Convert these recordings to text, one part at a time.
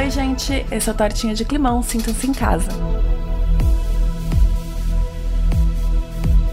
oi, gente! Esse é o Tortinha de Climão, sintam-se em casa.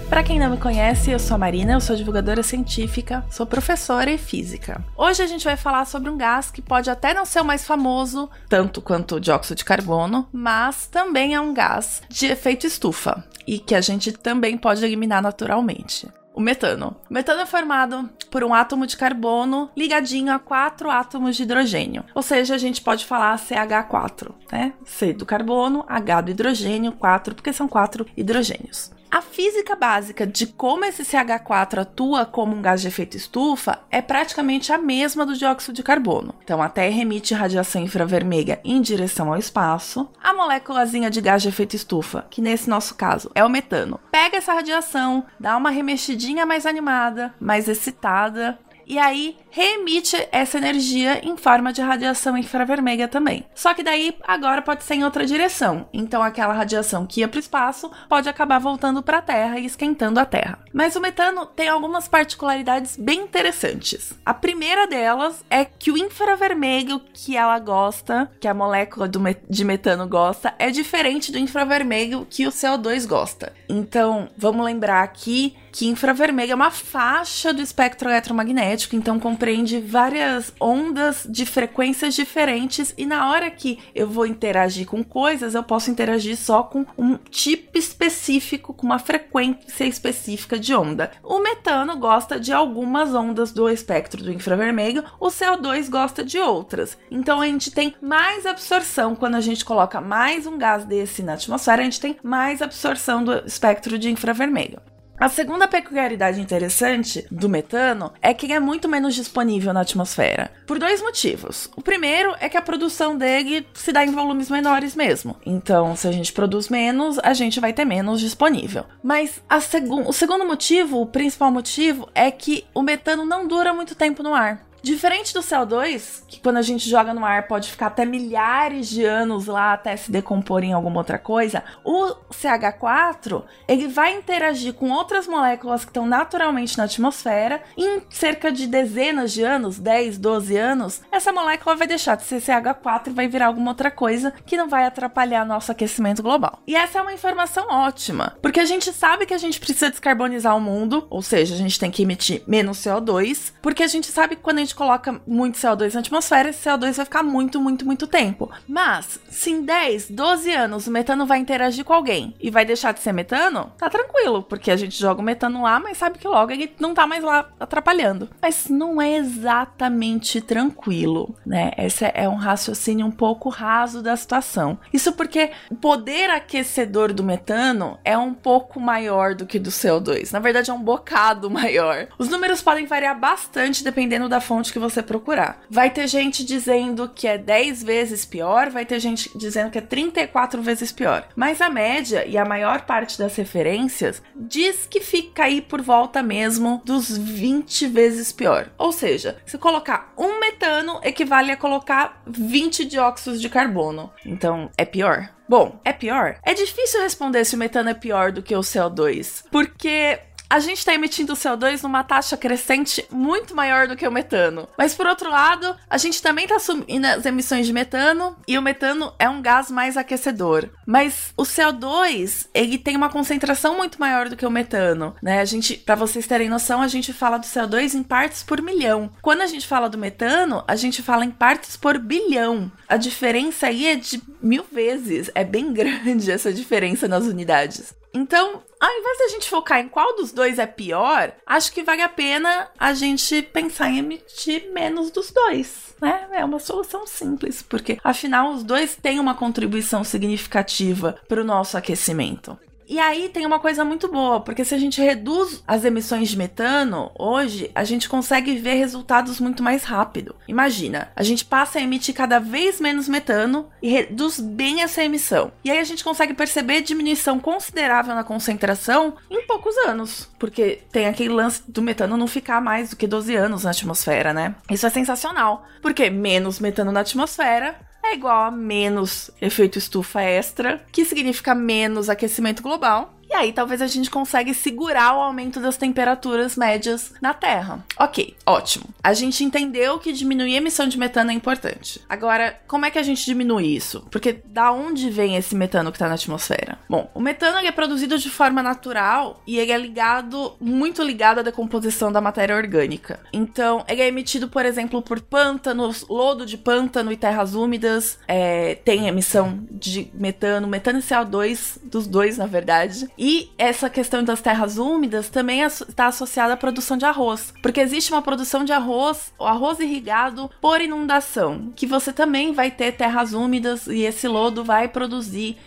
Para quem não me conhece, eu sou a Marina, eu sou divulgadora científica, sou professora e física. Hoje a gente vai falar sobre um gás que pode até não ser o mais famoso, tanto quanto o dióxido de carbono, mas também é um gás de efeito estufa e que a gente também pode eliminar naturalmente o metano. O metano é formado por um átomo de carbono ligadinho a quatro átomos de hidrogênio. Ou seja, a gente pode falar CH4, né? C do carbono, H do hidrogênio, 4, porque são quatro hidrogênios. A física básica de como esse CH4 atua como um gás de efeito estufa é praticamente a mesma do dióxido de carbono. Então, a Terra emite radiação infravermelha em direção ao espaço. A moléculazinha de gás de efeito estufa, que nesse nosso caso é o metano, pega essa radiação, dá uma remexidinha mais animada, mais excitada, e aí reemite essa energia em forma de radiação infravermelha também. Só que daí agora pode ser em outra direção. Então aquela radiação que ia para o espaço pode acabar voltando para a Terra e esquentando a Terra. Mas o metano tem algumas particularidades bem interessantes. A primeira delas é que o infravermelho que ela gosta, que a molécula de metano gosta, é diferente do infravermelho que o CO2 gosta. Então, vamos lembrar aqui que infravermelho é uma faixa do espectro eletromagnético, então compreende várias ondas de frequências diferentes e na hora que eu vou interagir com coisas, eu posso interagir só com um tipo específico, com uma frequência específica de onda. O metano gosta de algumas ondas do espectro do infravermelho, o CO2 gosta de outras. Então a gente tem mais absorção quando a gente coloca mais um gás desse na atmosfera, a gente tem mais absorção do espectro de infravermelho. A segunda peculiaridade interessante do metano é que ele é muito menos disponível na atmosfera, por dois motivos. O primeiro é que a produção dele se dá em volumes menores mesmo. Então, se a gente produz menos, a gente vai ter menos disponível. Mas segu o segundo motivo, o principal motivo, é que o metano não dura muito tempo no ar. Diferente do CO2, que quando a gente joga no ar pode ficar até milhares de anos lá até se decompor em alguma outra coisa, o CH4 ele vai interagir com outras moléculas que estão naturalmente na atmosfera em cerca de dezenas de anos, 10, 12 anos, essa molécula vai deixar de ser CH4 e vai virar alguma outra coisa que não vai atrapalhar nosso aquecimento global. E essa é uma informação ótima, porque a gente sabe que a gente precisa descarbonizar o mundo, ou seja, a gente tem que emitir menos CO2, porque a gente sabe que quando a gente coloca muito CO2 na atmosfera, esse CO2 vai ficar muito, muito, muito tempo. Mas, se em 10, 12 anos o metano vai interagir com alguém e vai deixar de ser metano, tá tranquilo, porque a gente joga o metano lá, mas sabe que logo ele não tá mais lá atrapalhando. Mas não é exatamente tranquilo, né? Esse é um raciocínio um pouco raso da situação. Isso porque o poder aquecedor do metano é um pouco maior do que do CO2. Na verdade, é um bocado maior. Os números podem variar bastante dependendo da fonte fonte que você procurar. Vai ter gente dizendo que é 10 vezes pior, vai ter gente dizendo que é 34 vezes pior. Mas a média e a maior parte das referências diz que fica aí por volta mesmo dos 20 vezes pior. Ou seja, se colocar um metano equivale a colocar 20 dióxidos de carbono. Então, é pior? Bom, é pior? É difícil responder se o metano é pior do que o CO2, porque a gente está emitindo CO2 numa taxa crescente muito maior do que o metano. Mas por outro lado, a gente também está subindo as emissões de metano e o metano é um gás mais aquecedor. Mas o CO2, ele tem uma concentração muito maior do que o metano, né? A gente, para vocês terem noção, a gente fala do CO2 em partes por milhão. Quando a gente fala do metano, a gente fala em partes por bilhão. A diferença aí é de mil vezes. É bem grande essa diferença nas unidades. Então, ao invés de a gente focar em qual dos dois é pior, acho que vale a pena a gente pensar em emitir menos dos dois. Né? É uma solução simples, porque afinal os dois têm uma contribuição significativa para o nosso aquecimento. E aí tem uma coisa muito boa, porque se a gente reduz as emissões de metano, hoje a gente consegue ver resultados muito mais rápido. Imagina, a gente passa a emitir cada vez menos metano e reduz bem essa emissão. E aí a gente consegue perceber diminuição considerável na concentração em poucos anos, porque tem aquele lance do metano não ficar mais do que 12 anos na atmosfera, né? Isso é sensacional, porque menos metano na atmosfera é igual a menos efeito estufa extra, que significa menos aquecimento global. Aí talvez a gente consiga segurar o aumento das temperaturas médias na Terra. Ok, ótimo. A gente entendeu que diminuir a emissão de metano é importante. Agora, como é que a gente diminui isso? Porque da onde vem esse metano que está na atmosfera? Bom, o metano é produzido de forma natural e ele é ligado, muito ligado à decomposição da matéria orgânica. Então, ele é emitido, por exemplo, por pântanos, lodo de pântano e terras úmidas. É, tem emissão de metano, metano e CO2, dos dois, na verdade. E essa questão das terras úmidas também está associada à produção de arroz. Porque existe uma produção de arroz, o arroz irrigado por inundação, que você também vai ter terras úmidas e esse lodo vai produzir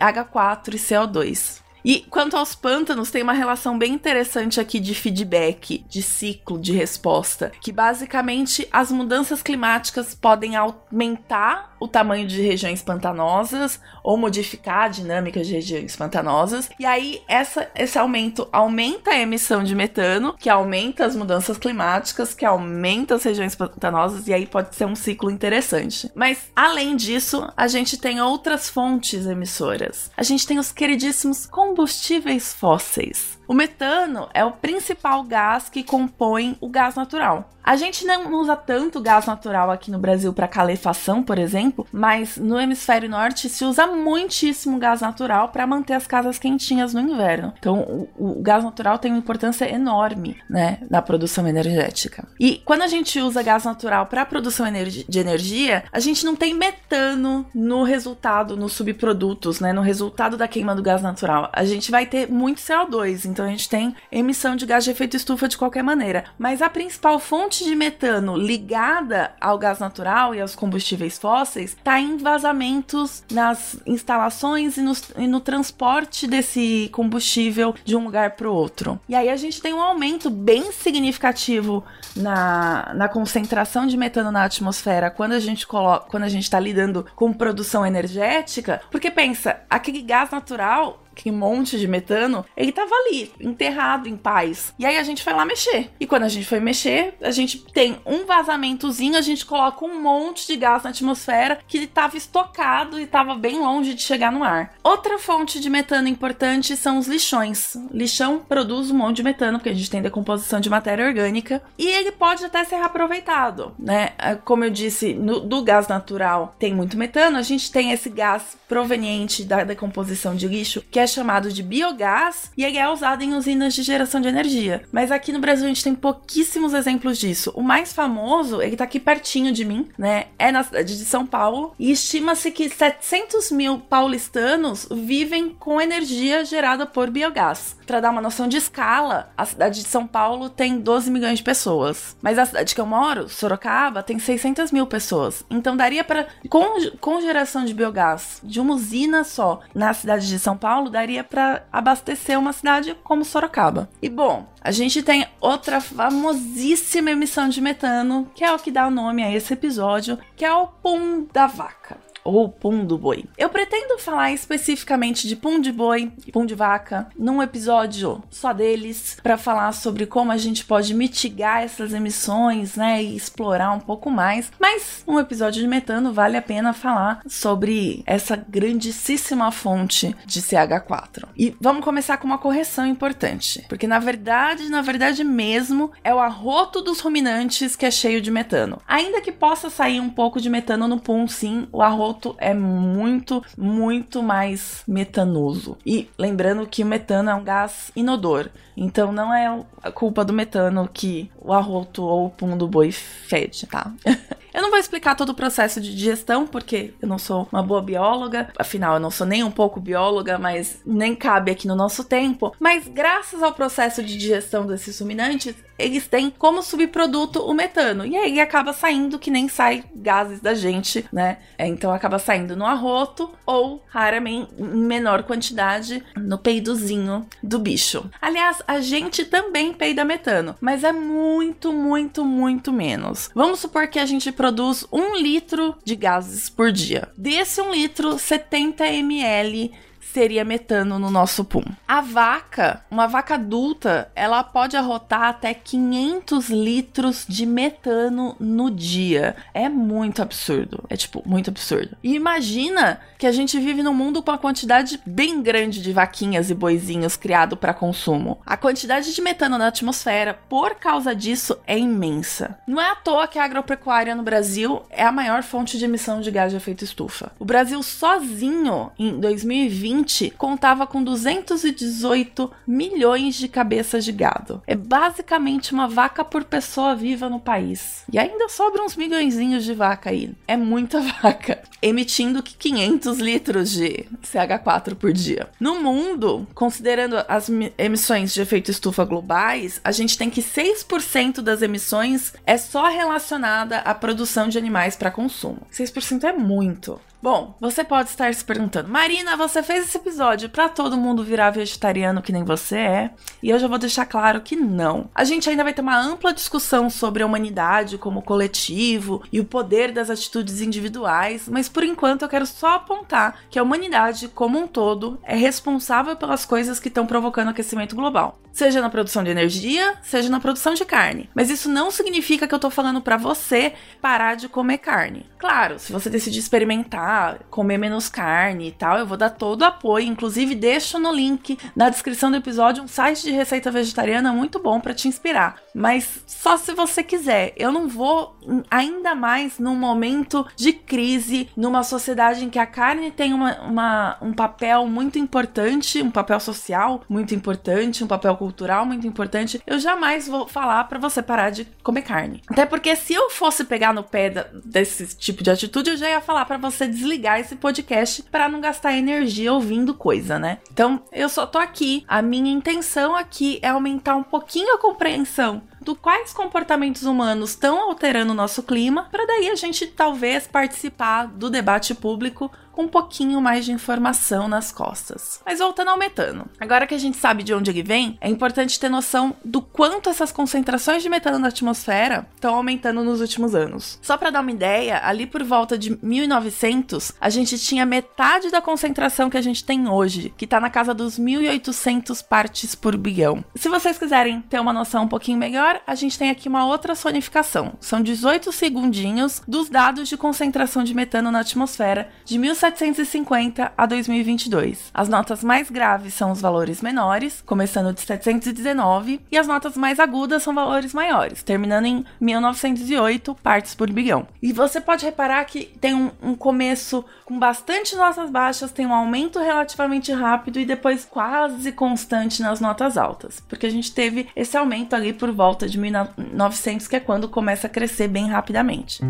H4 e CO2. E quanto aos pântanos, tem uma relação bem interessante aqui de feedback, de ciclo de resposta, que basicamente as mudanças climáticas podem aumentar o tamanho de regiões pantanosas ou modificar a dinâmica de regiões pantanosas. E aí essa, esse aumento aumenta a emissão de metano, que aumenta as mudanças climáticas, que aumenta as regiões pantanosas e aí pode ser um ciclo interessante. Mas além disso, a gente tem outras fontes emissoras. A gente tem os queridíssimos combustíveis fósseis. O metano é o principal gás que compõe o gás natural. A gente não usa tanto gás natural aqui no Brasil para calefação, por exemplo, mas no hemisfério norte se usa muitíssimo gás natural para manter as casas quentinhas no inverno. Então, o, o, gás natural tem uma importância enorme, né, na produção energética. E quando a gente usa gás natural para produção de energia, a gente não tem metano no resultado, nos subprodutos, né, no resultado da queima do gás natural. A gente vai ter muito CO2, então a gente tem emissão de gás de efeito estufa de qualquer maneira. Mas a principal fonte de metano ligada ao gás natural e aos combustíveis fósseis está em vazamentos nas instalações e no, e no transporte desse combustível de um lugar para o outro. E aí a gente tem um aumento bem significativo na, na concentração de metano na atmosfera quando a gente coloca, quando a gente está lidando com produção energética, porque pensa, aquele gás natural aquele monte de metano, ele tava ali, enterrado em paz. E aí a gente foi lá mexer. E quando a gente foi mexer, a gente tem um vazamentozinho, a gente coloca um monte de gás na atmosfera que estava estocado e estava bem longe de chegar no ar. Outra fonte de metano importante são os lixões. Lixão produz um monte de metano, porque a gente tem decomposição de matéria orgânica, e ele pode até ser reaproveitado, né? É, como eu disse, no, do gás natural tem muito metano, a gente tem esse gás proveniente da decomposição de lixo, que é é chamado de biogás e ele é usado em usinas de geração de energia. Mas aqui no Brasil a gente tem pouquíssimos exemplos disso. O mais famoso, ele tá aqui pertinho de mim, né? É na cidade de São Paulo e estima-se que 700 mil paulistanos vivem com energia gerada por biogás. Para dar uma noção de escala, a cidade de São Paulo tem 12 milhões de pessoas, mas a cidade que eu moro, Sorocaba, tem 600 mil pessoas. Então daria para com, com geração de biogás de uma usina só na cidade de São Paulo daria para abastecer uma cidade como Sorocaba. E bom, a gente tem outra famosíssima emissão de metano, que é o que dá o nome a esse episódio, que é o pum da vaca ou pum do boi. Eu pretendo falar especificamente de pum de boi e pum de vaca num episódio só deles para falar sobre como a gente pode mitigar essas emissões, né, e explorar um pouco mais. Mas um episódio de metano vale a pena falar sobre essa grandíssima fonte de CH4. E vamos começar com uma correção importante, porque na verdade, na verdade mesmo, é o arroto dos ruminantes que é cheio de metano. Ainda que possa sair um pouco de metano no pum, sim, o arroto azoto é muito, muito mais metanoso. E lembrando que o metano é um gás inodor, então não é a culpa do metano que o arroto ou o pum do boi fede, tá? Eu não vou explicar todo o processo de digestão, porque eu não sou uma boa bióloga, afinal, eu não sou nem um pouco bióloga, mas nem cabe aqui no nosso tempo. Mas graças ao processo de digestão desses ruminantes, eles têm como subproduto o metano. E aí acaba saindo que nem sai gases da gente, né? É, então acaba saindo no arroto ou, raramente, em menor quantidade, no peidozinho do bicho. Aliás, a gente também peida metano, mas é muito, muito, muito menos. Vamos supor que a gente produz um litro de gases por dia. Desse um litro, 70 ml seria metano no nosso pum. A vaca, uma vaca adulta, ela pode arrotar até 500 litros de metano no dia. É muito absurdo. É tipo, muito absurdo. E imagina que a gente vive num mundo com uma quantidade bem grande de vaquinhas e boizinhos criado para consumo. A quantidade de metano na atmosfera, por causa disso, é imensa. Não é à toa que a agropecuária no Brasil é a maior fonte de emissão de gás de efeito estufa. O Brasil sozinho, em 2020, contava com 218 milhões de cabeças de gado. É basicamente uma vaca por pessoa viva no país. E ainda sobra uns milhões de vaca aí. É muita vaca, emitindo 500 litros de CH4 por dia. No mundo, considerando as emissões de efeito estufa globais, a gente tem que 6% das emissões é só relacionada à produção de animais para consumo. 6% é muito. Bom, você pode estar se perguntando, Marina, você fez esse episódio para todo mundo virar vegetariano que nem você é? E eu já vou deixar claro que não. A gente ainda vai ter uma ampla discussão sobre a humanidade como coletivo e o poder das atitudes individuais, mas por enquanto eu quero só apontar que a humanidade como um todo é responsável pelas coisas que estão provocando aquecimento global seja na produção de energia, seja na produção de carne. Mas isso não significa que eu tô falando para você parar de comer carne. Claro, se você decidir experimentar, comer menos carne e tal, eu vou dar todo o apoio, inclusive deixo no link na descrição do episódio um site de receita vegetariana muito bom para te inspirar. Mas só se você quiser. Eu não vou ainda mais num momento de crise, numa sociedade em que a carne tem uma, uma um papel muito importante, um papel social muito importante, um papel cultural muito importante, eu jamais vou falar para você parar de comer carne. Até porque se eu fosse pegar no pé da, desse tipo de atitude, eu já ia falar para você desligar esse podcast para não gastar energia ouvindo coisa, né? Então, eu só tô aqui, a minha intenção aqui é aumentar um pouquinho a compreensão do quais comportamentos humanos estão alterando o nosso clima, para daí a gente talvez participar do debate público com um pouquinho mais de informação nas costas. Mas voltando ao metano. Agora que a gente sabe de onde ele vem, é importante ter noção do quanto essas concentrações de metano na atmosfera estão aumentando nos últimos anos. Só para dar uma ideia, ali por volta de 1900, a gente tinha metade da concentração que a gente tem hoje, que tá na casa dos 1800 partes por bilhão. Se vocês quiserem ter uma noção um pouquinho melhor, a gente tem aqui uma outra sonificação. São 18 segundinhos dos dados de concentração de metano na atmosfera de 1700 1750 a 2022. As notas mais graves são os valores menores, começando de 719, e as notas mais agudas são valores maiores, terminando em 1908 partes por bilhão. E você pode reparar que tem um, um começo com bastante notas baixas, tem um aumento relativamente rápido e depois quase constante nas notas altas, porque a gente teve esse aumento ali por volta de 1900, que é quando começa a crescer bem rapidamente.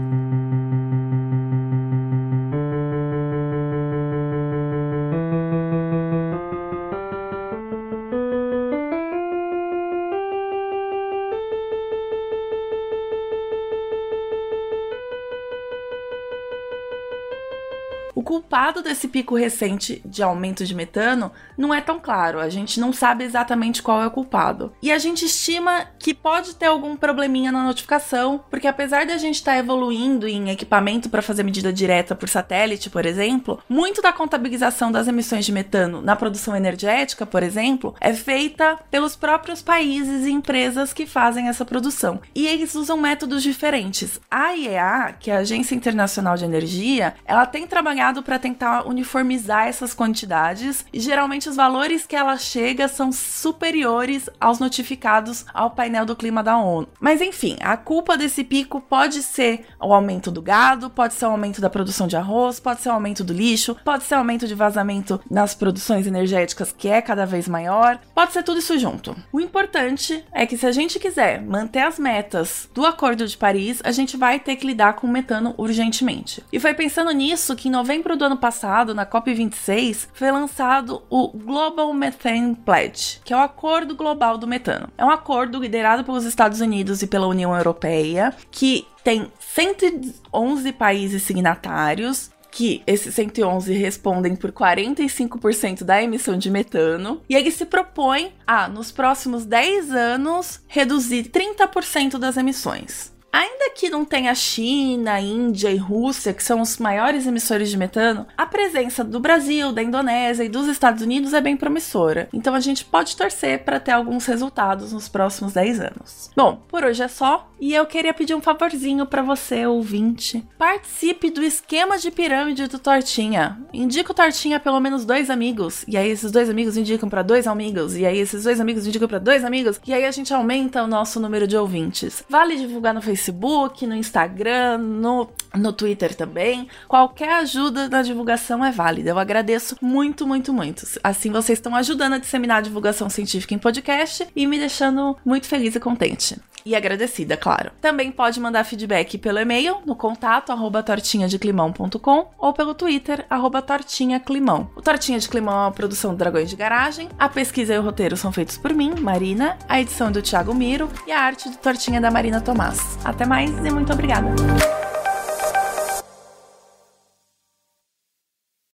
Culpado desse pico recente de aumento de metano não é tão claro. A gente não sabe exatamente qual é o culpado. E a gente estima que pode ter algum probleminha na notificação, porque apesar de a gente estar tá evoluindo em equipamento para fazer medida direta por satélite, por exemplo, muito da contabilização das emissões de metano na produção energética, por exemplo, é feita pelos próprios países e empresas que fazem essa produção. E eles usam métodos diferentes. A IEA, que é a Agência Internacional de Energia, ela tem trabalhado para tentar uniformizar essas quantidades e geralmente os valores que ela chega são superiores aos notificados ao painel do clima da ONU. Mas enfim, a culpa desse pico pode ser o aumento do gado, pode ser o aumento da produção de arroz, pode ser o aumento do lixo, pode ser o aumento de vazamento nas produções energéticas que é cada vez maior, pode ser tudo isso junto. O importante é que se a gente quiser manter as metas do Acordo de Paris, a gente vai ter que lidar com o metano urgentemente. E foi pensando nisso que em novembro do ano passado, na COP26, foi lançado o Global Methane Pledge, que é o Acordo Global do Metano. É um acordo liderado pelos Estados Unidos e pela União Europeia, que tem 111 países signatários que esses 111 respondem por 45% da emissão de metano, e ele se propõe a, nos próximos 10 anos, reduzir 30% das emissões. Ainda que não tenha China, Índia e Rússia, que são os maiores emissores de metano, a presença do Brasil, da Indonésia e dos Estados Unidos é bem promissora. Então a gente pode torcer para ter alguns resultados nos próximos 10 anos. Bom, por hoje é só e eu queria pedir um favorzinho para você, ouvinte. Participe do esquema de pirâmide do Tortinha. Indica o Tortinha pelo menos dois amigos, e aí esses dois amigos indicam para dois amigos, e aí esses dois amigos indicam para dois amigos, e aí a gente aumenta o nosso número de ouvintes. Vale divulgar no Facebook, no Instagram, no, no Twitter também. Qualquer ajuda na divulgação é válida. Eu agradeço muito, muito, muito. Assim vocês estão ajudando a disseminar a divulgação científica em podcast e me deixando muito feliz e contente e agradecida, claro. Também pode mandar feedback pelo e-mail no contato arroba tortinhadeclimão.com ou pelo Twitter arroba tortinhaclimão. O Tortinha de Climão é uma produção do Dragões de Garagem. A pesquisa e o roteiro são feitos por mim, Marina, a edição do Thiago Miro e a arte do Tortinha da Marina Tomás. Até mais e muito obrigada!